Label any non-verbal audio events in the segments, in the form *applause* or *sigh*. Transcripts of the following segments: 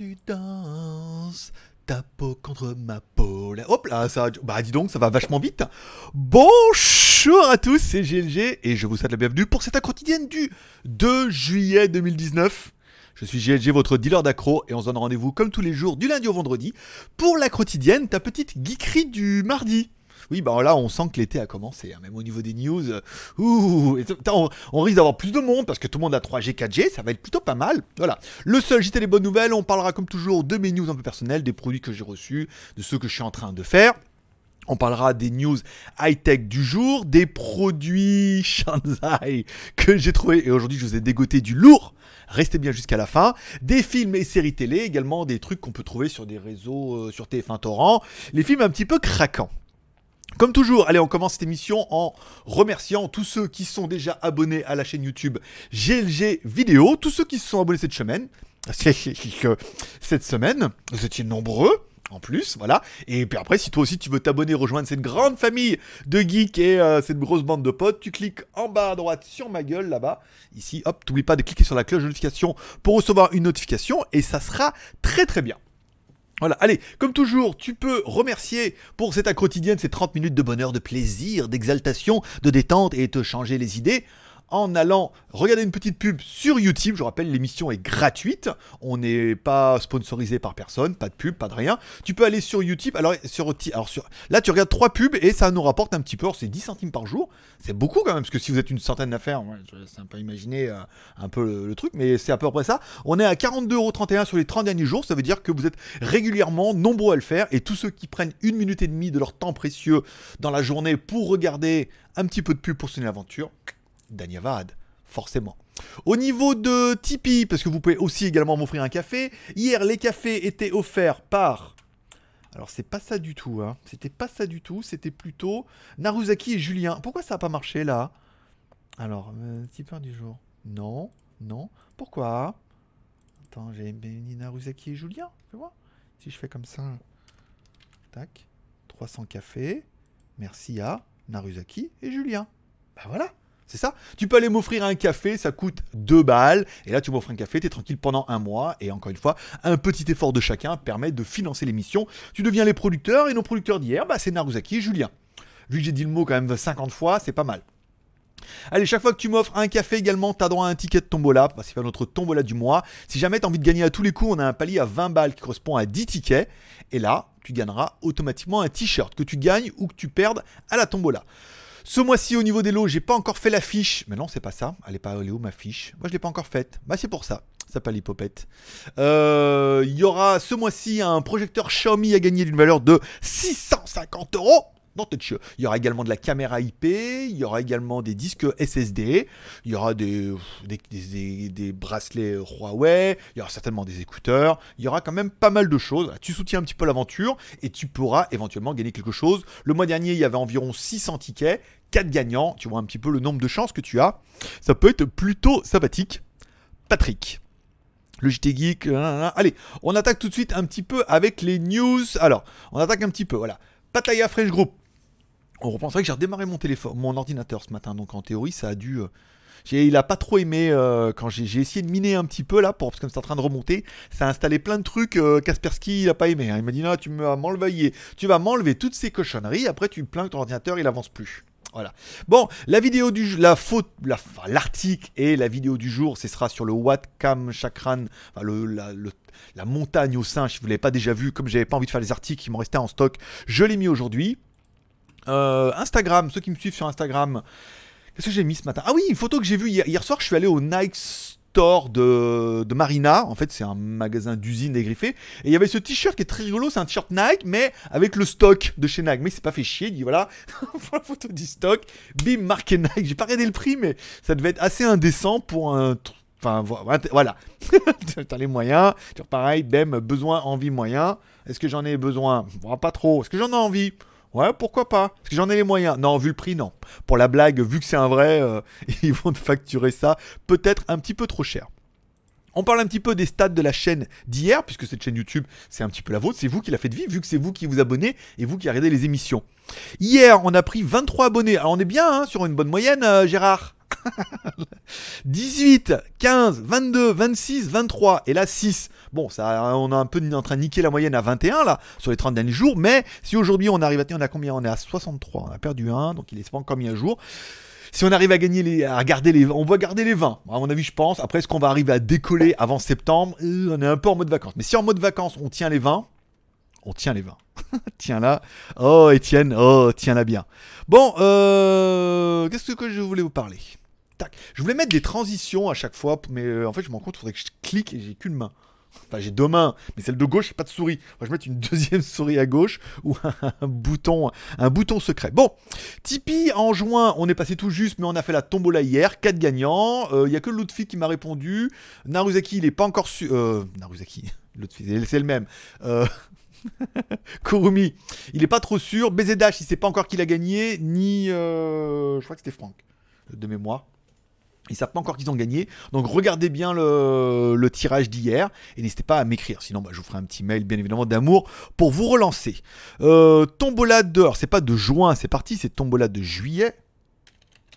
tu danses ta peau contre ma peau. Hop là, ça, bah dis donc, ça va vachement vite. Bonjour à tous, c'est GLG et je vous souhaite la bienvenue pour cette quotidienne du 2 juillet 2019. Je suis GLG, votre dealer d'accro, et on se donne rendez-vous comme tous les jours du lundi au vendredi pour la quotidienne, ta petite geekerie du mardi. Oui, bah là, on sent que l'été a commencé, hein, même au niveau des news. euh, on, risque d'avoir plus de monde parce que tout le monde a 3G, 4G, ça va être plutôt pas mal. Voilà. Le seul JT les bonnes nouvelles, on parlera comme toujours de mes news un peu personnelles, des produits que j'ai reçus, de ceux que je suis en train de faire. On parlera des news high-tech du jour, des produits *laughs* Shanzai que j'ai trouvé et aujourd'hui je vous ai dégoté du lourd. Restez bien jusqu'à la fin. Des films et séries télé, également des trucs qu'on peut trouver sur des réseaux, euh, sur TF1 Torrent. Les films un petit peu craquants. Comme toujours, allez, on commence cette émission en remerciant tous ceux qui sont déjà abonnés à la chaîne YouTube GLG Vidéo, tous ceux qui se sont abonnés cette semaine. Cette semaine, vous étiez nombreux. En plus, voilà. Et puis après, si toi aussi tu veux t'abonner, rejoindre cette grande famille de geeks et euh, cette grosse bande de potes, tu cliques en bas à droite sur ma gueule là-bas. Ici, hop, t'oublies pas de cliquer sur la cloche de notification pour recevoir une notification et ça sera très très bien. Voilà, allez, comme toujours, tu peux remercier pour cette quotidienne, ces 30 minutes de bonheur, de plaisir, d'exaltation, de détente et te changer les idées en allant regarder une petite pub sur YouTube. Je rappelle, l'émission est gratuite. On n'est pas sponsorisé par personne, pas de pub, pas de rien. Tu peux aller sur YouTube. Alors, sur, là, tu regardes trois pubs et ça nous rapporte un petit peu. C'est 10 centimes par jour. C'est beaucoup quand même, parce que si vous êtes une centaine d'affaires, ouais, c'est un peu imaginer euh, un peu le, truc, mais c'est à peu près ça. On est à 42,31€ sur les 30 derniers jours. Ça veut dire que vous êtes régulièrement nombreux à le faire. Et tous ceux qui prennent une minute et demie de leur temps précieux dans la journée pour regarder un petit peu de pub pour soutenir l'aventure, Danyavad, forcément. Au niveau de Tipeee, parce que vous pouvez aussi également m'offrir un café. Hier, les cafés étaient offerts par. Alors, c'est pas ça du tout, hein. C'était pas ça du tout. C'était plutôt Naruzaki et Julien. Pourquoi ça a pas marché là? Alors, euh, tipeur du jour. Non, non. Pourquoi? Attends, j'ai mis Naruzaki et Julien. Si je fais comme ça. Tac. 300 cafés. Merci à Naruzaki et Julien. Bah voilà. C'est ça Tu peux aller m'offrir un café, ça coûte 2 balles. Et là, tu m'offres un café, tu es tranquille pendant un mois. Et encore une fois, un petit effort de chacun permet de financer l'émission. Tu deviens les producteurs. Et nos producteurs d'hier, bah, c'est Naruzaki et Julien. Vu que j'ai dit le mot quand même 50 fois, c'est pas mal. Allez, chaque fois que tu m'offres un café également, tu as droit à un ticket de tombola. Bah, c'est pas notre tombola du mois. Si jamais tu as envie de gagner à tous les coups, on a un palier à 20 balles qui correspond à 10 tickets. Et là, tu gagneras automatiquement un t-shirt que tu gagnes ou que tu perdes à la tombola. Ce mois-ci, au niveau des lots, j'ai pas encore fait la fiche. Mais non, c'est pas ça. Elle est pas elle où ma fiche? Moi, je l'ai pas encore faite. Bah, c'est pour ça. Ça s'appelle l'hypopète. Euh, Il y aura ce mois-ci un projecteur Xiaomi à gagner d'une valeur de 650 euros. Non. Il y aura également de la caméra IP, il y aura également des disques SSD, il y aura des, des, des- des bracelets Huawei, il y aura certainement des écouteurs, il y aura quand même pas mal de choses. Tu soutiens un petit peu l'aventure et tu pourras éventuellement gagner quelque chose. Le mois dernier, il y avait environ 600 tickets, 4 gagnants, tu vois un petit peu le nombre de chances que tu as. Ça peut être plutôt sympathique. Patrick. Le JT Geek, allez, on attaque tout de suite un petit peu avec les news. Alors, on attaque un petit peu, voilà. Pataya Fresh Group. On reprend, c'est vrai que j'ai redémarré mon téléphone, mon ordinateur ce matin, donc en théorie, ça a dû. euh, il a pas trop aimé euh, quand j'ai essayé de miner un petit peu là, parce que c'est en train de remonter, ça a installé plein de trucs. euh, Kaspersky, il a pas aimé. hein. Il m'a dit non, tu vas m'enlever, tu vas m'enlever toutes ces cochonneries. Après, tu me plains que ton ordinateur il avance plus. Voilà. Bon, la vidéo du la faute, l'article et la vidéo du jour, ce sera sur le Watkam Chakran, la, montagne au sein. Si vous l'avez pas déjà vu, comme j'avais pas envie de faire les articles qui m'en restaient en stock, je l'ai mis aujourd'hui. Euh, Instagram, ceux qui me suivent sur Instagram, qu'est-ce que j'ai mis ce matin? Ah oui, une photo que j'ai vue hier soir, je suis allé au Nike Store de, Marina. En fait, c'est un magasin d'usine dégriffé. Et il y avait ce t-shirt qui est très rigolo, c'est un t-shirt Nike, mais avec le stock de chez Nike. Mais il s'est pas fait chier, il dit voilà, *laughs* la photo du stock, bim, marqué Nike. J'ai pas regardé le prix, mais ça devait être assez indécent pour un. Enfin, vo- voilà. *laughs* T'as les moyens. Pareil, BEM, besoin, envie, moyen. Est-ce que j'en ai besoin? Pas trop. Est-ce que j'en ai envie? Ouais, pourquoi pas Est-ce que j'en ai les moyens Non, vu le prix, non. Pour la blague, vu que c'est un vrai, euh, *laughs* ils vont facturer ça peut-être un petit peu trop cher. On parle un petit peu des stats de la chaîne d'hier, puisque cette chaîne YouTube, c'est un petit peu la vôtre, c'est vous qui la faites vivre, vu que c'est vous qui vous abonnez et vous qui regardez les émissions. Hier, on a pris 23 abonnés. Alors on est bien hein, sur une bonne moyenne, euh, Gérard? 18, 15, 22, 26, 23 et là 6. Bon, ça, on a un peu en train de niquer la moyenne à 21 là sur les 30 derniers jours, mais si aujourd'hui on arrive à tenir, on a combien? On est à 63, on a perdu 1, donc il est pas mis à jour. Si on arrive à gagner les, à garder les, on va garder les 20. À mon avis, je pense. Après, est-ce qu'on va arriver à décoller avant septembre? Euh, On est un peu en mode vacances. Mais si en mode vacances, on tient les 20, on tient les 20. *laughs* tiens là. Oh, Étienne, oh, tiens là bien. Bon, euh, qu'est-ce que je voulais vous parler? Je voulais mettre des transitions à chaque fois, mais euh, en fait, je me rends compte, il faudrait que je clique et j'ai qu'une main. Enfin, j'ai deux mains, mais celle de gauche, j'ai pas de souris. je vais mettre une *laughs* deuxième souris à gauche ou un bouton, un bouton secret. Bon, Tipeee en juin, on est passé tout juste, mais on a fait la tombola hier, 4 gagnants. Il euh, y a que Lutfi qui m'a répondu. Naruzaki, il est pas encore su. Euh, Naruzaki, *laughs* c'est le même. Euh... *laughs* Kurumi, il est pas trop sûr. BZH, il sait pas encore qui l'a gagné, ni. Euh, je crois que c'était Franck, de mémoire. Ils savent pas encore qu'ils ont gagné. Donc regardez bien le, tirage d'hier et n'hésitez pas à m'écrire. Sinon, bah, je vous ferai un petit mail, bien évidemment, d'amour pour vous relancer. Euh, tombola c'est pas de juin, c'est parti, c'est tombola de juillet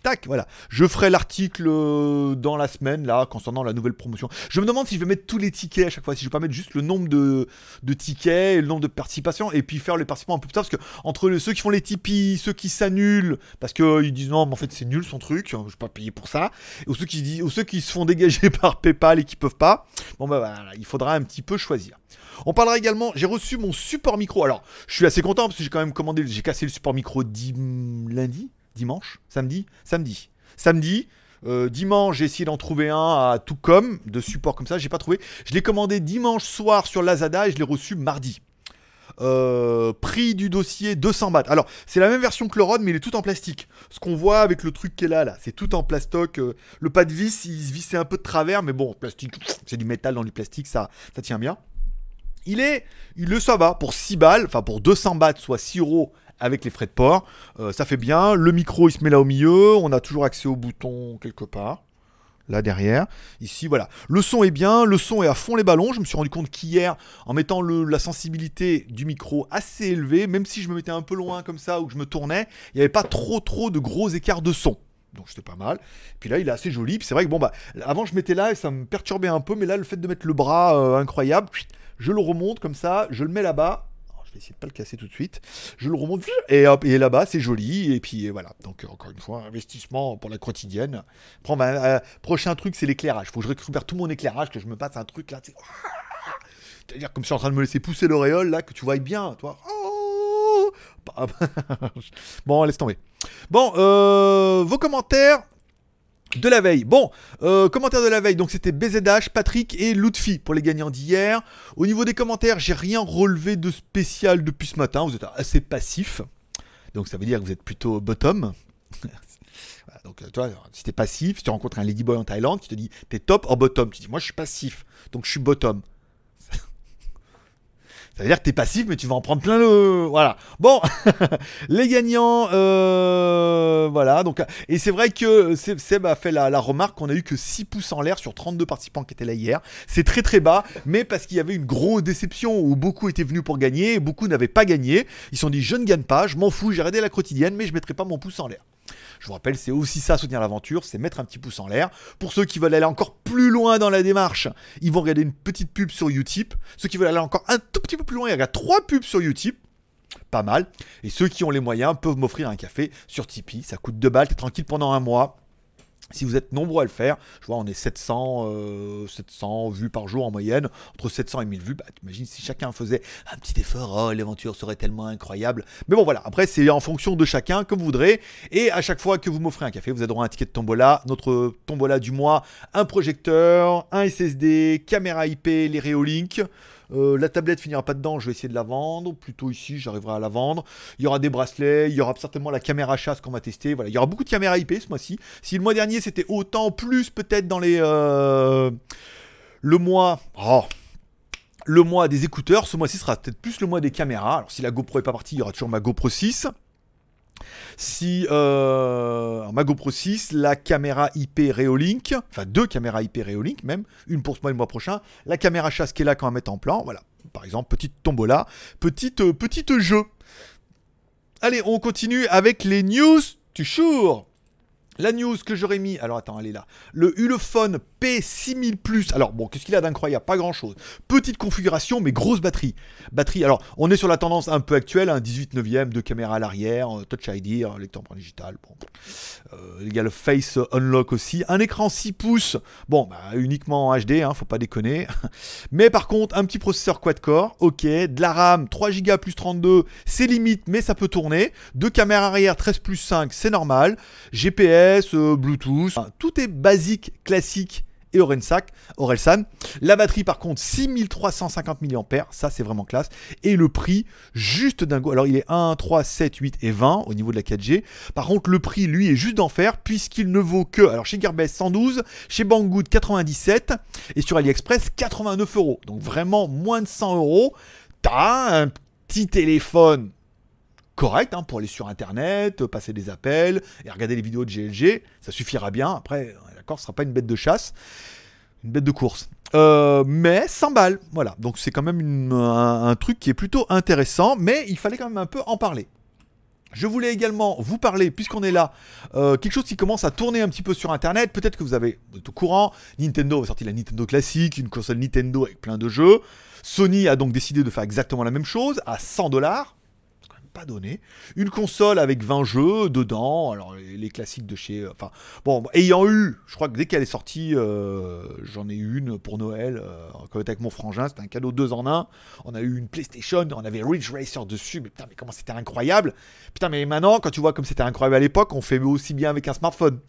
tac, voilà. Je ferai l'article euh, dans la semaine, là, concernant la nouvelle promotion. Je me demande si je vais mettre tous les tickets à chaque fois, si je vais pas mettre juste le nombre de, tickets et le nombre de participations, et puis faire les participations un peu plus tard, parce que entre ceux qui font les Tipeee, ceux qui s'annulent, parce qu'ils disent non, mais en fait c'est nul son truc, je vais pas payer pour ça, ou ceux qui, disent, ou ceux qui se font dégager *laughs* par PayPal et qui peuvent pas, bon bah voilà, il faudra un petit peu choisir. On parlera également, j'ai reçu mon support micro. Alors, je suis assez content parce que j'ai quand même commandé, j'ai cassé le support micro lundi, dimanche, samedi, samedi. Samedi, euh, dimanche, j'ai essayé d'en trouver un à tout comme, de support comme ça, j'ai pas trouvé. Je l'ai commandé dimanche soir sur Lazada et je l'ai reçu mardi. Euh, prix du dossier 200 bahts. Alors, c'est la même version que le Rod, mais il est tout en plastique. Ce qu'on voit avec le truc qui est là, là, c'est tout en plastoc. Euh, le pas de vis, il se vissait un peu de travers, mais bon, plastique, c'est du métal dans du plastique, ça, ça tient bien. Il est, il le ça va pour 6 balles, enfin pour 200 bahts, soit 6 euros avec les frais de port. Euh, ça fait bien. Le micro, il se met là au milieu. On a toujours accès au bouton quelque part. Là derrière. Ici, voilà. Le son est bien. Le son est à fond les ballons. Je me suis rendu compte qu'hier, en mettant la sensibilité du micro assez élevée, même si je me mettais un peu loin comme ça ou que je me tournais, il n'y avait pas trop trop de gros écarts de son. Donc c'était pas mal. Puis là, il est assez joli. Puis c'est vrai que bon, bah, avant je mettais là et ça me perturbait un peu. Mais là, le fait de mettre le bras euh, incroyable, je le remonte comme ça, je le mets là-bas vais essayer de pas le casser tout de suite. Je le remonte et hop, et là-bas c'est joli et puis voilà. Donc encore une fois, investissement pour la quotidienne. Prends, euh, prochain truc c'est l'éclairage. Faut que je récupère tout mon éclairage, que je me passe un truc là. *laughs* C'est-à-dire comme je suis en train de me laisser pousser l'auréole là, que tu vois bien, toi. *laughs* Bon, laisse tomber. Bon, euh, vos commentaires de la veille. Bon, euh, commentaire de la veille, donc c'était BZH, Patrick et Lutfi pour les gagnants d'hier. Au niveau des commentaires, j'ai rien relevé de spécial depuis ce matin, vous êtes assez passif. Donc ça veut dire que vous êtes plutôt bottom. *laughs* donc euh, toi, si t'es passif, si tu rencontres un ladyboy en Thaïlande qui te dit t'es top en bottom, tu dis moi je suis passif, donc je suis bottom. Ça veut dire que t'es passif, mais tu vas en prendre plein le. Voilà. Bon, *laughs* les gagnants, euh, voilà. Donc, et c'est vrai que Seb a fait la, remarque qu'on a eu que 6 pouces en l'air sur 32 participants qui étaient là hier. C'est très très bas, mais parce qu'il y avait une grosse déception où beaucoup étaient venus pour gagner et beaucoup n'avaient pas gagné. Ils se sont dit je ne gagne pas, je m'en fous, j'ai arrêté la quotidienne, mais je mettrai pas mon pouce en l'air. Je vous rappelle, c'est aussi ça, soutenir l'aventure, c'est mettre un petit pouce en l'air. Pour ceux qui veulent aller encore plus loin dans la démarche, ils vont regarder une petite pub sur Utip. Ceux qui veulent aller encore un tout petit peu plus loin, ils regardent trois pubs sur Utip. Pas mal. Et ceux qui ont les moyens peuvent m'offrir un café sur Tipeee. Ça coûte 2 balles, t'es tranquille pendant un mois. Si vous êtes nombreux à le faire, je vois on est 700, 700 euh, vues par jour en moyenne, entre 700 et 1000 vues, bah t'imagines si chacun faisait un petit effort, oh l'aventure serait tellement incroyable. Mais bon voilà, après c'est en fonction de chacun, comme vous voudrez. Et à chaque fois que vous m'offrez un café, vous à un ticket de tombola, notre tombola du mois, un projecteur, un SSD, caméra IP, les Reolink. Euh, la tablette finira pas dedans, je vais essayer de la vendre. Plutôt ici, j'arriverai à la vendre. Il y aura des bracelets, il y aura certainement la caméra chasse qu'on va tester. Voilà, il y aura beaucoup de caméras IP ce mois-ci. Si le mois dernier c'était autant plus, peut-être dans les euh, le mois. Oh, le mois des écouteurs, ce mois-ci sera peut-être plus le mois des caméras. Alors si la GoPro est pas partie, il y aura toujours ma GoPro 6. Si euh, ma GoPro 6, la caméra IP Reolink, enfin deux caméras IP Reolink même, une pour ce mois et le mois prochain, la caméra chasse qui est là quand on mettre en plan, voilà. Par exemple, petite tombola, petite, euh, petite jeu. Allez, on continue avec les news du jour. La news que j'aurais mis, alors attends, elle est là. Le Ulefone P6000 Plus. Alors bon, qu'est-ce qu'il a d'incroyable? Pas grand-chose. Petite configuration, mais grosse batterie. Batterie. Alors, on est sur la tendance un peu actuelle, un 18 9e, de caméra à l'arrière, euh, Touch ID, euh, lecteur empreinte digital. Bon. Euh, il y a le Face Unlock aussi. Un écran 6 pouces. Bon, bah, uniquement en HD, hein, faut pas déconner. *laughs* mais par contre, un petit processeur quad-core. Ok. De la RAM 3 Go plus 32, c'est limite, mais ça peut tourner. Deux caméras arrière 13 plus 5, c'est normal. GPS euh, Bluetooth, tout est basique, classique et Orelsan. La batterie par contre 6350 mAh, ça c'est vraiment classe. Et le prix juste dingo. Alors il est 1, 3, 7, 8 et 20 au niveau de la 4G. Par contre le prix lui est juste d'enfer puisqu'il ne vaut que, alors chez Gearbest 112, chez Banggood 97 et sur AliExpress 89 euros. Donc vraiment moins de 100 euros. T'as un petit téléphone correct hein, pour aller sur internet, passer des appels et regarder les vidéos de GLG, ça suffira bien. Après, d'accord, ce sera pas une bête de chasse, une bête de course. Euh, mais 100 balles, voilà. Donc c'est quand même un, truc qui est plutôt intéressant, mais il fallait quand même un peu en parler. Je voulais également vous parler, puisqu'on est là, euh, quelque chose qui commence à tourner un petit peu sur Internet. Peut-être que vous avez vous êtes au courant. Nintendo a sorti la Nintendo classique, une console Nintendo avec plein de jeux. Sony a donc décidé de faire exactement la même chose à 100 dollars pas donné. Une console avec 20 jeux dedans, alors les, classiques de chez. Enfin, bon, ayant eu, je crois que dès qu'elle est sortie, euh, j'en ai eu une pour Noël, euh, avec mon frangin, c'était un cadeau 2 en 1. On a eu une PlayStation, on avait Ridge Racer dessus, mais putain, mais comment c'était incroyable! Putain, mais maintenant, quand tu vois comme c'était incroyable à l'époque, on fait aussi bien avec un smartphone.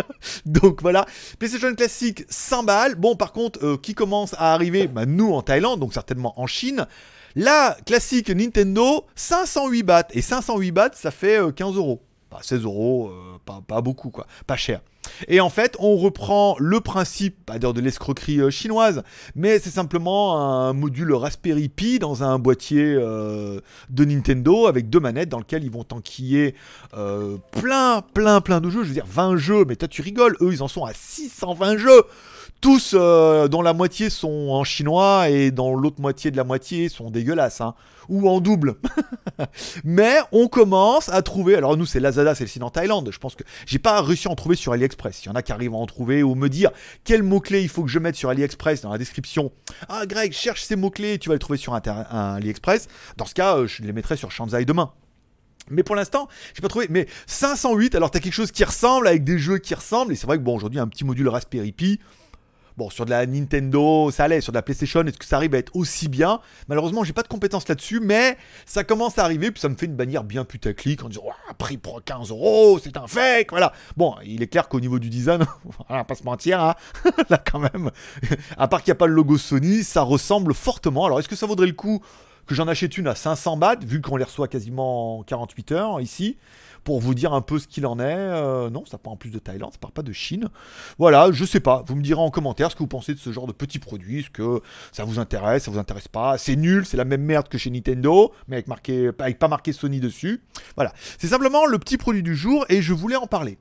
*laughs* Donc voilà, PlayStation classique, 100 balles. Bon, par contre, euh, qui commence à arriver? Bah, Nous en Thaïlande, donc certainement en Chine. La classique Nintendo, 508 Et 508 bahts, ça fait 15 euh, euros. Pas 16 euros, euh, pas, beaucoup, quoi. Pas cher. Et en fait, on reprend le principe, pas dire de l'escroquerie euh, chinoise, mais c'est simplement un module Raspberry Pi dans un boîtier de Nintendo avec deux manettes dans lequel ils vont enquiller plein, plein, plein de jeux. Je veux dire, 20 jeux, mais toi tu rigoles, eux ils en sont à 620 jeux tous euh, dont la moitié sont en chinois et dans l'autre moitié de la moitié sont dégueulasses, hein, ou en double. *laughs* Mais on commence à trouver. Alors nous c'est Lazada, c'est le site en Thaïlande. Je pense que j'ai pas réussi à en trouver sur AliExpress. Il y en a qui arrivent à en trouver ou me dire quel mot clé il faut que je mette sur AliExpress dans la description. Ah Greg, cherche ces mots clés, tu vas les trouver sur un, AliExpress. Dans ce cas, euh, je les mettrai sur Shanzai demain. Mais pour l'instant, j'ai pas trouvé. Mais 508, alors t'as quelque chose qui ressemble avec des jeux qui ressemblent. Et c'est vrai que bon, aujourd'hui, un petit module Raspberry Pi, Bon, sur de la Nintendo, ça allait. Sur de la PlayStation, est-ce que ça arrive à être aussi bien? Malheureusement, j'ai pas de compétences là-dessus, mais ça commence à arriver. Puis ça me fait une bannière bien putaclic en disant prix pour 15 euros, c'est un fake. Voilà. Bon, il est clair qu'au niveau du design, *laughs* on va pas se mentir, hein. *laughs* là quand même, à part qu'il n'y a pas le logo Sony, ça ressemble fortement. Alors, est-ce que ça vaudrait le coup que j'en achète une à 500 bahts, vu qu'on les reçoit quasiment en 48 heures ici? Pour vous dire un peu ce qu'il en est. Euh, non, ça part en plus de Thaïlande, ça part pas de Chine. Voilà, je sais pas. Vous me direz en commentaire ce que vous pensez de ce genre de petits produits, ce que ça vous intéresse, ça vous intéresse pas. C'est nul, c'est la même merde que chez Nintendo, mais avec, marqué, avec pas marqué Sony dessus. Voilà, c'est simplement le petit produit du jour et je voulais en parler.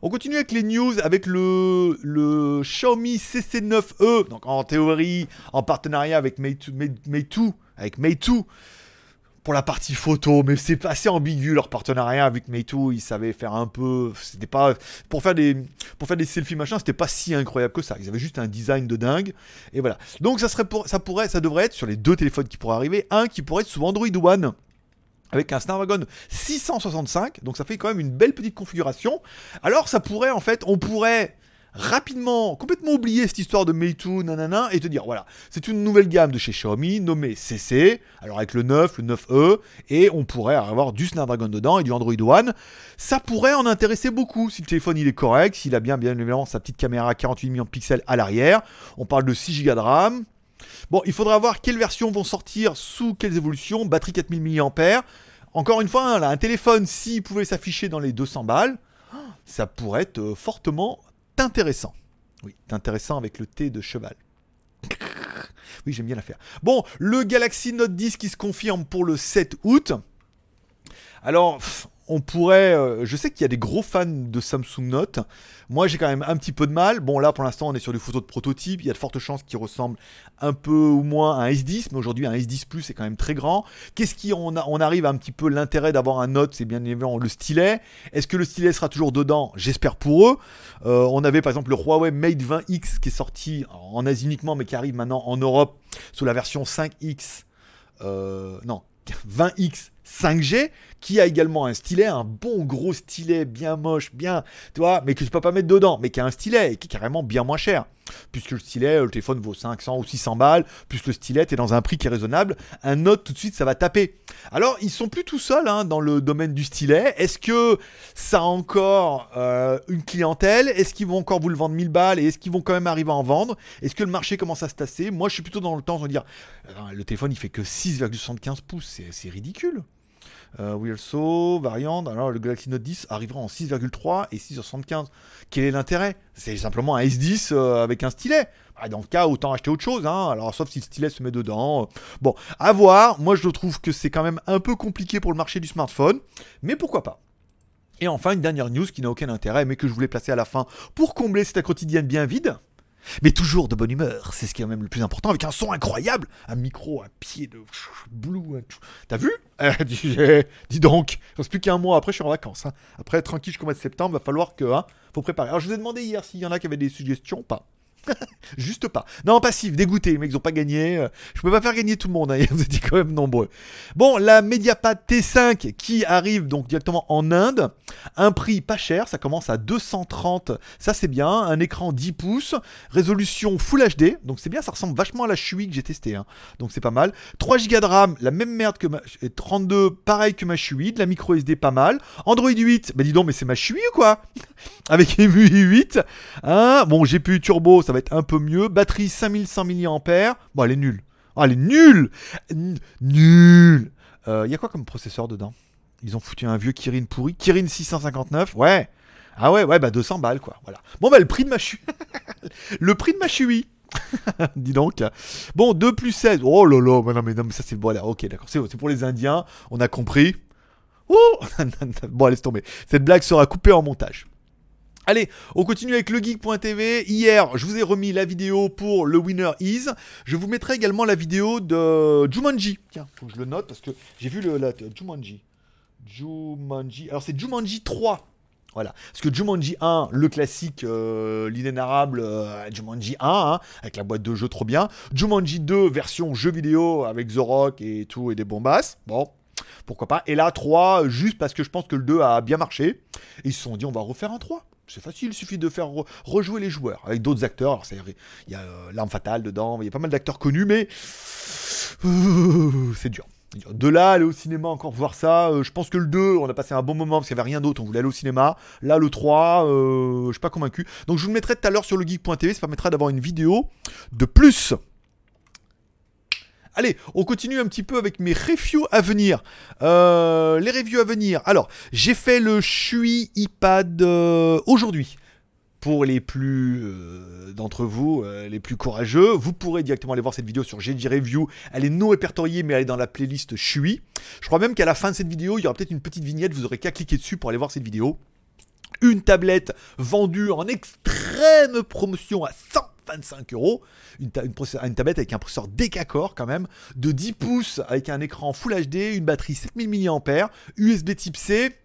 On continue avec les news avec le, le Xiaomi CC9e, donc en théorie en partenariat avec Meitu, Meitu avec Meitu pour la partie photo, mais c'est assez ambigu leur partenariat avec Meitu, ils savaient faire un peu, c'était pas pour faire des selfies machin, c'était pas si incroyable que ça. Ils avaient juste un design de dingue et voilà. Donc ça serait pour ça pourrait ça devrait être sur les deux téléphones qui pourraient arriver, un qui pourrait être sous Android One avec un Snapdragon 665, donc ça fait quand même une belle petite configuration. Alors ça pourrait en fait, on pourrait rapidement, complètement oublier cette histoire de Meitu, nanana, et te dire, voilà, c'est une nouvelle gamme de chez Xiaomi, nommée CC, alors avec le 9, le 9E, et on pourrait avoir du Snapdragon dedans et du Android One. Ça pourrait en intéresser beaucoup, si le téléphone il est correct, s'il a bien, bien évidemment, sa petite caméra 48 millions de pixels à l'arrière. On parle de 6 Go de RAM. Bon, il faudra voir quelles versions vont sortir sous quelles évolutions, batterie 4000 mAh. Encore une fois, hein, un téléphone, s'il pouvait s'afficher dans les 200 balles, ça pourrait être euh, fortement intéressant. Oui, intéressant avec le T de cheval. *laughs* Oui, j'aime bien la faire. Bon, le Galaxy Note 10 qui se confirme pour le 7 août. Alors, on pourrait. euh, je sais qu'il y a des gros fans de Samsung Note. Moi, j'ai quand même un petit peu de mal. Bon, là, pour l'instant, on est sur des photos de prototype. Il y a de fortes chances qu'il ressemble un peu ou moins à un S10, mais aujourd'hui, un S10 Plus est quand même très grand. Qu'est-ce qui on, a- on arrive à un petit peu l'intérêt d'avoir un Note? C'est bien évidemment le stylet. Est-ce que le stylet sera toujours dedans? J'espère pour eux. Euh, on avait par exemple le Huawei Mate 20X qui est sorti en Asie uniquement, mais qui arrive maintenant en Europe sous la version 5X. euh, non, *laughs* 20X 5G, qui a également un stylet, un bon gros stylet bien moche, bien, tu vois, mais que tu peux pas mettre dedans, mais qui a un stylet et qui est carrément bien moins cher. Puisque le stylet, le téléphone vaut 500 ou 600 balles, plus le stylet est dans un prix qui est raisonnable, un Note tout de suite ça va taper. Alors ils sont plus tout seuls hein, dans le domaine du stylet. Est-ce que ça a encore euh, une clientèle? Est-ce qu'ils vont encore vous le vendre 1000 balles et est-ce qu'ils vont quand même arriver à en vendre? Est-ce que le marché commence à se tasser? Moi je suis plutôt dans le temps de dire euh, le téléphone il fait que 6,75 pouces, c'est ridicule. Euh, we also, variante, alors le Galaxy Note 10 arrivera en 6,3 et 6,75. Quel est l'intérêt? C'est simplement un S10 euh, avec un stylet. Ah, dans le cas, autant acheter autre chose, hein. alors sauf si le stylet se met dedans. Bon, à voir, moi je trouve que c'est quand même un peu compliqué pour le marché du smartphone, mais pourquoi pas? Et enfin, une dernière news qui n'a aucun intérêt, mais que je voulais placer à la fin pour combler cette quotidienne bien vide. Mais toujours de bonne humeur, c'est ce qui est même le plus important, avec un son incroyable, un micro, un pied de blue. T'as vu *laughs* dis, eh, dis donc, il reste plus qu'un mois après, je suis en vacances. hein. Après, tranquille jusqu'au mois de septembre, va falloir que. Hein, faut préparer. Alors, je vous ai demandé hier s'il y en a qui avaient des suggestions, pas. *laughs* Juste pas. Non, passif, dégoûté. Les mecs, ils ont pas gagné. Euh, Je peux pas faire gagner tout le monde. hein, *laughs* Vous étiez quand même nombreux. Bon, la Mediapad T5 qui arrive donc directement en Inde. Un prix pas cher. Ça commence à 230. Ça, c'est bien. Un écran 10 pouces. Résolution Full HD. Donc, c'est bien. Ça ressemble vachement à la Chui que j'ai testé. hein. Donc, c'est pas mal. 3 Go de RAM. La même merde que ma. et 32. Pareil que ma Chui. De la micro SD, pas mal. Android 8. Bah, dis donc, mais c'est ma Chui ou quoi? *laughs* Avec EMUI 8. Hein bon, GPU turbo, va être un peu mieux. Batterie 5100 mAh. Bon, elle est nulle. Ah, elle est nulle Nulle Il y a quoi comme processeur dedans? Ils ont foutu un vieux Kirin pourri. Kirin 659, ouais. Ah ouais, ouais, bah 200 balles, quoi. Voilà. Bon, bah le prix de ma chui. *laughs* le prix de ma chui. *laughs* Dis donc. Bon, 2 plus 16. Oh là là, bah non, mais, non, mais ça c'est. Voilà, ok, d'accord. C'est pour les Indiens. On a compris. Ouh *laughs* bon, laisse tomber. Cette blague sera coupée en montage. Allez, on continue avec legeek.tv. Hier, je vous ai remis la vidéo pour le Winner Is. Je vous mettrai également la vidéo de Jumanji. Tiens, faut que je le note parce que j'ai vu le Jumanji. Jumanji. Alors c'est Jumanji 3. Voilà. Parce que Jumanji 1, le classique, euh, l'inénarrable euh, Jumanji 1, hein, avec la boîte de jeu trop bien. Jumanji 2, version jeu vidéo avec The Rock et tout et des bombasses. Bon, pourquoi pas. Et là, 3, juste parce que je pense que le 2 a bien marché. Ils se sont dit, on va refaire un 3. C'est facile, il suffit de faire re- rejouer les joueurs avec d'autres acteurs. Alors, il y a euh, L'Arme Fatale dedans, il y a pas mal d'acteurs connus, mais c'est dur. De là, aller au cinéma, encore voir ça, euh, je pense que le 2, on a passé un bon moment parce qu'il n'y avait rien d'autre, on voulait aller au cinéma. Là, le 3, euh, je suis pas convaincu. Donc, je vous le mettrai tout à l'heure sur le geek.tv, ça permettra d'avoir une vidéo de plus. Allez, on continue un petit peu avec mes reviews à venir. Euh, les reviews à venir. Alors, j'ai fait le Shui iPad euh, aujourd'hui. Pour les plus euh, d'entre vous, les plus courageux, vous pourrez directement aller voir cette vidéo sur GG Review. Elle est non répertoriée, mais elle est dans la playlist Shui. Je crois même qu'à la fin de cette vidéo, il y aura peut-être une petite vignette. Vous aurez qu'à cliquer dessus pour aller voir cette vidéo. Une tablette vendue en extrême promotion à 125 euros. Une, une tablette avec un processeur Decacore quand même, de 10 pouces avec un écran Full HD, une batterie 7000 mAh, USB Type C.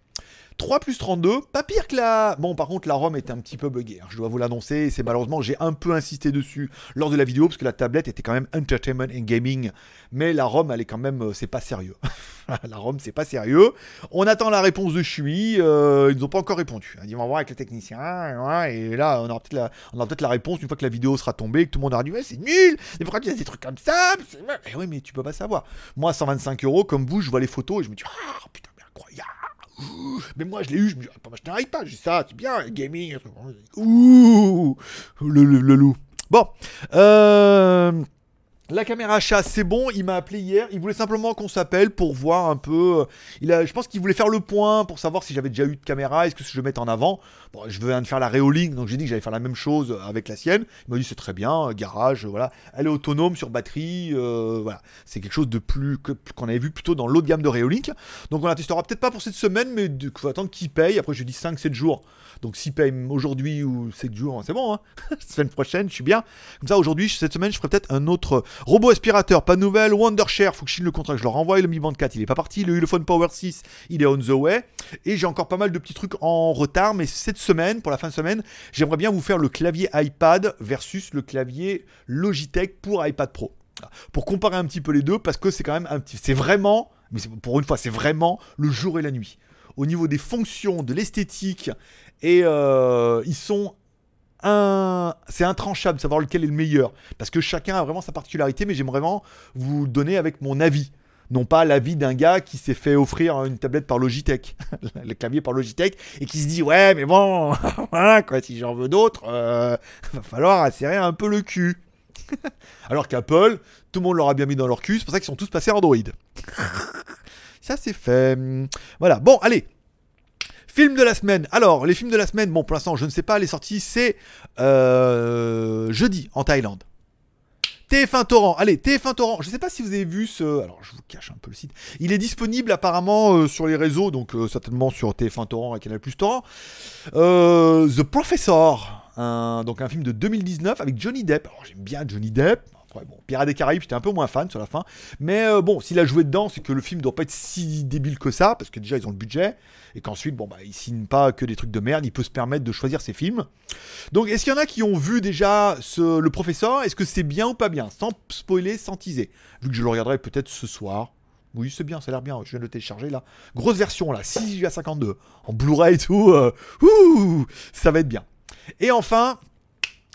3 plus 32, pas pire que la... Bon, par contre, la ROM était un petit peu buggée, hein, je dois vous l'annoncer, c'est malheureusement, j'ai un peu insisté dessus lors de la vidéo, parce que la tablette était quand même entertainment and gaming, mais la ROM, elle est quand même, euh, c'est pas sérieux. *laughs* la ROM, c'est pas sérieux. On attend la réponse de Chui, euh, ils nous ont pas encore répondu. Ils vont voir avec le technicien, ouais, et là, on aura peut-être la, réponse une fois que la vidéo sera tombée, que tout le monde aura dit, ouais, c'est nul, mais pourquoi tu as des trucs comme ça? Eh oui, mais tu peux pas savoir. Moi, 125 euros, comme vous, je vois les photos, et je me dis, ah, putain, mais incroyable mais moi je l'ai eu, je me dis, ah, pas m'acheter un iPad, j'ai ça, c'est bien, gaming. Ouh, le, le, le loup. Bon, euh, La caméra chat, c'est bon. Il m'a appelé hier. Il voulait simplement qu'on s'appelle pour voir un peu. euh, Il a, je pense qu'il voulait faire le point pour savoir si j'avais déjà eu de caméra. Est-ce que je mette en avant Bon, je viens de faire la Reolink, donc j'ai dit que j'allais faire la même chose avec la sienne. Il m'a dit c'est très bien, euh, garage, voilà. Elle est autonome sur batterie, euh, voilà. C'est quelque chose de plus qu'on avait vu plutôt dans l'autre gamme de Reolink. Donc on la testera peut-être pas pour cette semaine, mais il faut attendre qu'il paye. Après je dis 5-7 jours. Donc s'il paye aujourd'hui ou 7 jours, c'est bon. Hein *laughs* semaine prochaine, je suis bien. Comme ça aujourd'hui, cette semaine, je ferai peut-être un autre robot aspirateur. Pas de nouvelle. Wondershare, faut que je le contrat, je leur renvoie. Le Mi Band 4, il est pas parti. Le Ulefone Power 6, il est on the way. Et j'ai encore pas mal de petits trucs en retard, mais cette semaine, pour la fin de semaine, j'aimerais bien vous faire le clavier iPad versus le clavier Logitech pour iPad Pro. Pour comparer un petit peu les deux, parce que c'est quand même un petit. C'est vraiment, mais pour une fois, c'est vraiment le jour et la nuit. Au niveau des fonctions, de l'esthétique, et euh, ils sont un... c'est intranchable savoir lequel est le meilleur. Parce que chacun a vraiment sa particularité, mais j'aimerais vraiment vous donner avec mon avis. Non pas l'avis d'un gars qui s'est fait offrir une tablette par Logitech, *laughs* le clavier par Logitech, et qui se dit ouais mais bon, *laughs* voilà quoi, si j'en veux d'autres, euh, *laughs* va falloir serrer un peu le cul. Alors qu'Apple, tout le monde l'aura bien mis dans leur cul, c'est pour ça qu'ils sont tous passés Android. ça c'est fait. Voilà, bon allez, Film de la semaine. Alors, les films de la semaine, bon, pour l'instant, je ne sais pas, les sorties, c'est euh, jeudi en Thaïlande. TF1 Torrent. Allez, TF1 Torrent. Je ne sais pas si vous avez vu ce. Alors, je vous cache un peu le site. Il est disponible apparemment euh, sur les réseaux, donc euh, certainement sur TF1 Torrent et Canal Plus Torrent. The Professor. donc, un film de 2019 avec Johnny Depp. Alors, j'aime bien Johnny Depp. Après, bon, Pirates des Caraïbes, j'étais un peu moins fan sur la fin. Mais euh, bon, s'il a joué dedans, c'est que le film doit pas être si débile que ça, parce que déjà, ils ont le budget. Et qu'ensuite, bon, bah, il signe pas que des trucs de merde. Il peut se permettre de choisir ses films. Donc, est-ce qu'il y en a qui ont vu déjà le professeur? Est-ce que c'est bien ou pas bien? Sans spoiler, sans teaser. Vu que je le regarderai peut-être ce soir. Oui, c'est bien, ça a l'air bien. Je viens de le télécharger là. Grosse version là, 6 Go 52. En Blu-ray et tout. euh, ça va être bien. Et enfin,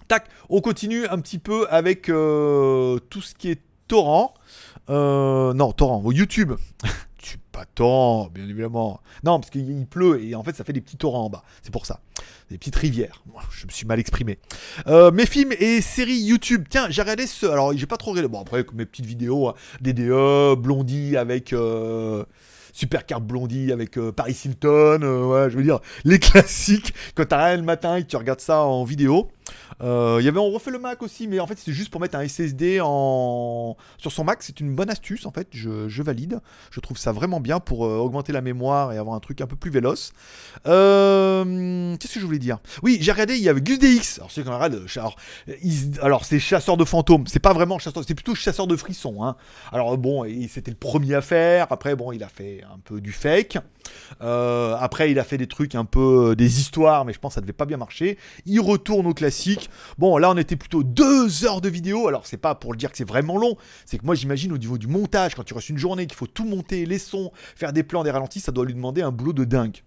tac, on continue un petit peu avec euh, tout ce qui est torrent. Euh, non, torrent, YouTube. *laughs* Tu pas torrent, bien évidemment. Non, parce qu'il il pleut et en fait ça fait des petits torrents en bas. C'est pour ça. Des petites rivières. Moi, Je me suis mal exprimé. Euh, mes films et séries YouTube. Tiens, j'ai regardé ce. Alors, j'ai pas trop regardé. Bon, après, mes petites vidéos. hein. DDE, Blondie avec. euh, Supercar Blondie avec euh, Paris Hilton. ouais, je veux dire, les *laughs* classiques. Quand t'as rien le matin et que tu regardes ça en vidéo. Euh, Il avait On refait le Mac aussi, mais en fait, c'est juste pour mettre un SSD sur son Mac. C'est une bonne astuce, en fait. Je, valide. Je trouve ça vraiment bien pour euh, augmenter la mémoire et avoir un truc un peu plus véloce. Euh, Qu'est-ce que je voulais dire? Oui, j'ai regardé, il y avait Gus DX. Alors, c'est Alors, alors, c'est chasseur de fantômes. C'est pas vraiment chasseur, c'est plutôt chasseur de frissons. Hein. Alors, bon, c'était le premier à faire. Après, bon, il a fait un peu du fake. Euh, après, il a fait des trucs un peu euh, des histoires, mais je pense que ça devait pas bien marcher. Il retourne au classique. Bon, là, on était plutôt deux heures de vidéo. Alors, c'est pas pour le dire que c'est vraiment long. C'est que moi, j'imagine au niveau du montage, quand tu restes une journée, qu'il faut tout monter, les sons, faire des plans, des ralentis, ça doit lui demander un boulot de dingue.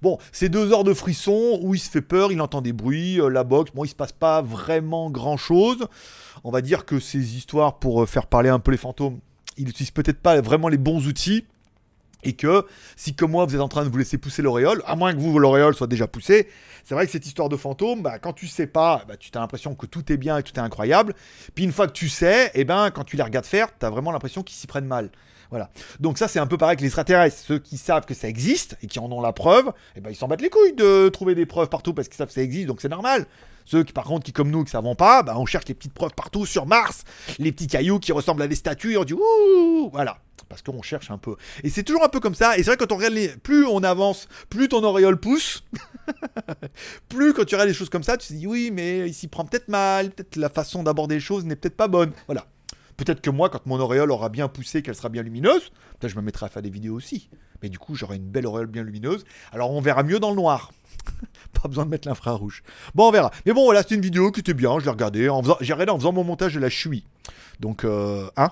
Bon, c'est deux heures de frisson où il se fait peur, il entend des bruits, euh, la boxe. Bon, il se passe pas vraiment grand chose. On va dire que ces histoires pour faire parler un peu les fantômes, ils utilisent peut-être pas vraiment les bons outils. Et que si comme moi vous êtes en train de vous laisser pousser l'auréole, à moins que vous l'auréole soit déjà poussée, c'est vrai que cette histoire de fantôme, bah, quand tu sais pas, bah, tu as l'impression que tout est bien et tout est incroyable. Puis une fois que tu sais, et ben quand tu les regardes faire, tu as vraiment l'impression qu'ils s'y prennent mal. Voilà. Donc ça c'est un peu pareil que les extraterrestres, ceux qui savent que ça existe et qui en ont la preuve, et ben ils s'en battent les couilles de trouver des preuves partout parce qu'ils savent que ça existe, donc c'est normal. Ceux qui par contre qui comme nous qui savons pas, bah, on cherche les petites preuves partout sur Mars, les petits cailloux qui ressemblent à des statues, et on dit ouh, voilà, parce qu'on cherche un peu. Et c'est toujours un peu comme ça. Et c'est vrai quand on regarde les, plus on avance, plus ton auréole pousse. *laughs* plus quand tu regardes les choses comme ça, tu te dis oui, mais il s'y prend peut-être mal, peut-être la façon d'aborder les choses n'est peut-être pas bonne. Voilà. Peut-être que moi, quand mon auréole aura bien poussé, qu'elle sera bien lumineuse, peut-être je me mettrai à faire des vidéos aussi. Mais du coup, j'aurai une belle auréole bien lumineuse. Alors on verra mieux dans le noir. *laughs* pas besoin de mettre l'infrarouge. Bon, on verra. Mais bon, voilà, c'était une vidéo qui était bien. Je l'ai regardée. Faisant... J'ai regardé en faisant mon montage de la chui. Donc, euh, hein?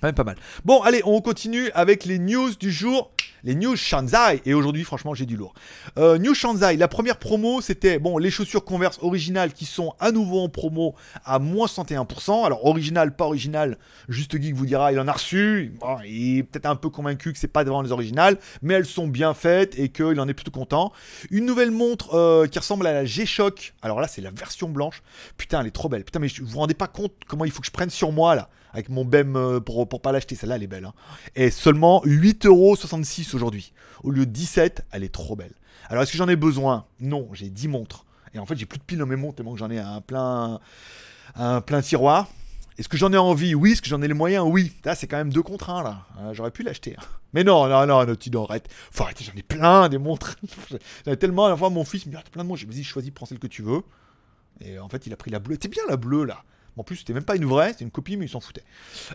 Pas mal. Bon, allez, on continue avec les news du jour. Les New Shanzai. Et aujourd'hui, franchement, j'ai du lourd. Euh, New Shanzai, la première promo, c'était bon, les chaussures Converse originales qui sont à nouveau en promo à moins 61%. Alors, original, pas original, juste Geek vous dira, il en a reçu. il est peut-être un peu convaincu que c'est pas devant les originales, mais elles sont bien faites et qu'il en est plutôt content. Une nouvelle montre euh, qui ressemble à la G-Shock. Alors là, c'est la version blanche. Putain, elle est trop belle. Putain, mais vous vous rendez pas compte comment il faut que je prenne sur moi là avec mon BEM euh, pour, pour pas l'acheter. Celle-là, elle est belle. Hein. Et seulement 8,66€ aujourd'hui. Au lieu de 17, elle est trop belle. Alors, est-ce que j'en ai besoin? Non, j'ai 10 montres. Et en fait, j'ai plus de piles dans mes montres tellement que j'en ai un plein, un plein tiroir. Est-ce que j'en ai envie? Oui. Est-ce que j'en ai les moyens? Oui. Là, c'est quand même deux contre un, là. Euh, j'aurais pu l'acheter. Hein. Mais non, non, non, non, tu dois arrêter. Faut arrêter, j'en ai plein des montres. *laughs* j'en ai tellement. À la fois, mon fils me dit, ah, plein de montres. J'ai dit, choisis, prends celle que tu veux. Et en fait, il a pris la bleue. C'est bien la bleue, là. En plus, c'était même pas une vraie, c'était une copie, mais ils s'en foutaient.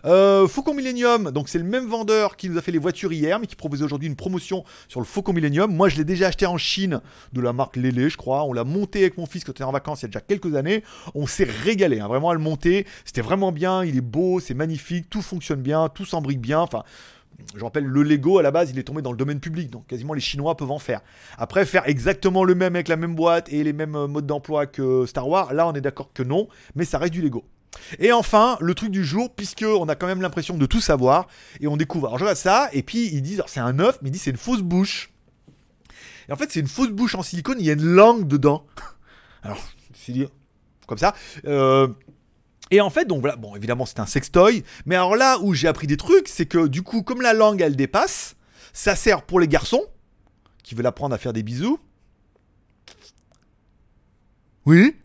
Euh, Faucon Millennium, donc c'est le même vendeur qui nous a fait les voitures hier, mais qui proposait aujourd'hui une promotion sur le Faucon Millennium. Moi, je l'ai déjà acheté en Chine de la marque Lélé, je crois. On l'a monté avec mon fils quand était en vacances il y a déjà quelques années. On s'est régalé, hein, vraiment à le monter. C'était vraiment bien, il est beau, c'est magnifique, tout fonctionne bien, tout s'embrique bien. Enfin, je rappelle, le Lego à la base, il est tombé dans le domaine public, donc quasiment les Chinois peuvent en faire. Après, faire exactement le même avec la même boîte et les mêmes euh, modes d'emploi que Star Wars, là on est d'accord que non, mais ça reste du Lego. Et enfin, le truc du jour, puisque on a quand même l'impression de tout savoir, et on découvre. Alors je regarde ça, et puis ils disent, c'est un œuf, mais ils disent c'est une fausse bouche. Et en fait, c'est une fausse bouche en silicone, il y a une langue dedans. *laughs* Alors, c'est comme ça. Euh, et en fait, donc voilà, bon, évidemment, c'est un sextoy. Mais alors là où j'ai appris des trucs, c'est que du coup, comme la langue, elle dépasse, ça sert pour les garçons qui veulent apprendre à faire des bisous. Oui.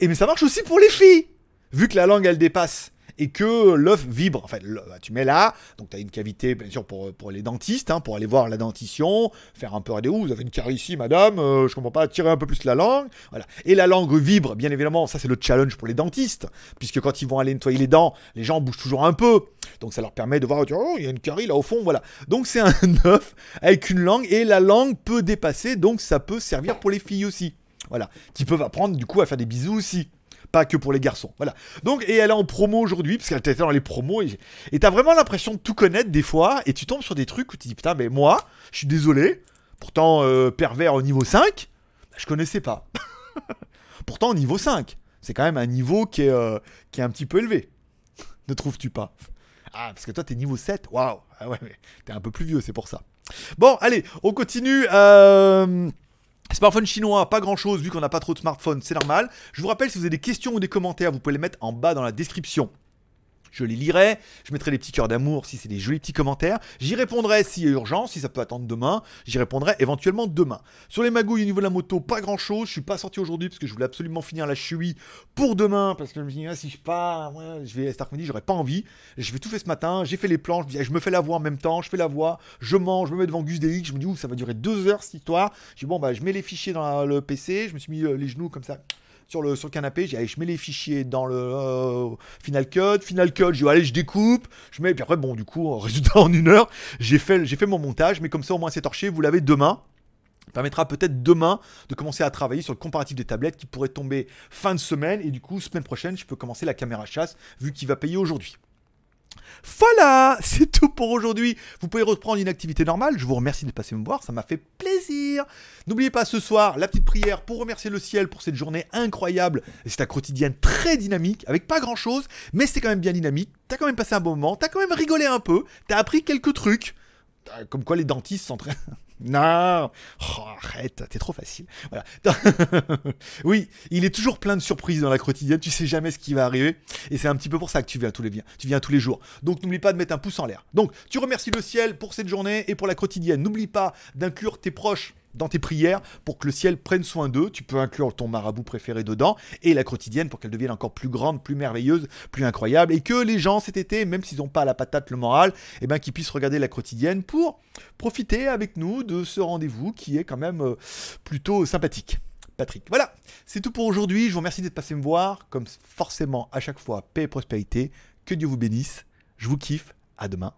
Et mais ça marche aussi pour les filles vu que la langue elle dépasse et que l'œuf vibre. En fait, bah, tu mets là, donc tu as une cavité, bien sûr, pour, pour les dentistes, hein, pour aller voir la dentition, faire un peu rendez-vous. Vous avez une carie ici, madame, euh, je comprends pas, tirer un peu plus la langue. Voilà. Et la langue vibre, bien évidemment, ça c'est le challenge pour les dentistes, puisque quand ils vont aller nettoyer les dents, les gens bougent toujours un peu. Donc ça leur permet de voir, oh, il y a une carie là au fond, voilà. Donc c'est un *laughs* œuf avec une langue, et la langue peut dépasser, donc ça peut servir pour les filles aussi. Voilà. Qui peuvent apprendre du coup à faire des bisous aussi pas que pour les garçons. Voilà. Donc, et elle est en promo aujourd'hui, parce qu'elle était dans les promos, et t'as vraiment l'impression de tout connaître des fois, et tu tombes sur des trucs où tu dis, putain, mais moi, je suis désolé, pourtant euh, pervers au niveau 5, bah, je connaissais pas. *laughs* pourtant, au niveau 5, c'est quand même un niveau qui est, euh, qui est un petit peu élevé. *laughs* ne trouves-tu pas? Ah, parce que toi, t'es niveau 7, waouh Ah t'es un peu plus vieux, c'est pour ça. Bon, allez, on continue. Euh... Smartphone chinois, pas grand chose vu qu'on n'a pas trop de smartphones, c'est normal. Je vous rappelle, si vous avez des questions ou des commentaires, vous pouvez les mettre en bas dans la description. Je les lirai, je mettrai des petits cœurs d'amour si c'est des jolis petits commentaires. J'y répondrai s'il y a urgence, si ça peut attendre demain. J'y répondrai éventuellement demain. Sur les magouilles au niveau de la moto, pas grand chose. Je suis pas sorti aujourd'hui parce que je voulais absolument finir la chui pour demain. Parce que je me dis, ah, si je pars, je vais cet après-midi, j'aurais pas envie. Je vais tout fait ce matin, j'ai fait les planches, je, me fais la voix en même temps, je fais la voix, je mange, je me mets devant Gus DX, je me dis, ça va durer deux heures cette histoire. Je dis, bon, bah, je mets les fichiers dans le PC, je me suis mis euh, les genoux comme ça sur le, sur le canapé. J'ai je mets les fichiers dans le euh, Final Cut. Final Cut, je dis, allez, je découpe. Je mets, puis après, bon, du coup, *laughs* résultat en une heure, j'ai fait, j'ai fait mon montage. Mais comme ça, au moins, c'est torché. Vous l'avez demain permettra peut-être demain de commencer à travailler sur le comparatif des tablettes qui pourrait tomber fin de semaine et du coup semaine prochaine je peux commencer la caméra chasse vu qu'il va payer aujourd'hui. Voilà, c'est tout pour aujourd'hui. Vous pouvez reprendre une activité normale. Je vous remercie de passer me voir, ça m'a fait plaisir. N'oubliez pas ce soir la petite prière pour remercier le ciel pour cette journée incroyable. C'est un quotidien très dynamique, avec pas grand chose, mais c'est quand même bien dynamique. T'as quand même passé un bon moment, t'as quand même rigolé un peu, t'as appris quelques trucs. Comme quoi les dentistes sont très... *laughs* Non oh, Arrête, t'es trop facile. Voilà. *laughs* oui, il est toujours plein de surprises dans la quotidienne, tu sais jamais ce qui va arriver. Et c'est un petit peu pour ça que tu viens tous les, tu viens tous les jours. Donc n'oublie pas de mettre un pouce en l'air. Donc tu remercies le ciel pour cette journée et pour la quotidienne. N'oublie pas d'inclure tes proches dans tes prières pour que le ciel prenne soin d'eux. Tu peux inclure ton marabout préféré dedans et la quotidienne pour qu'elle devienne encore plus grande, plus merveilleuse, plus incroyable et que les gens cet été, même s'ils n'ont pas la patate, le moral, eh ben, qu'ils puissent regarder la quotidienne pour profiter avec nous de ce rendez-vous qui est quand même euh, plutôt sympathique. Patrick. Voilà, c'est tout pour aujourd'hui. Je vous remercie d'être passé me voir. Comme forcément à chaque fois, paix et prospérité. Que Dieu vous bénisse. Je vous kiffe. À demain.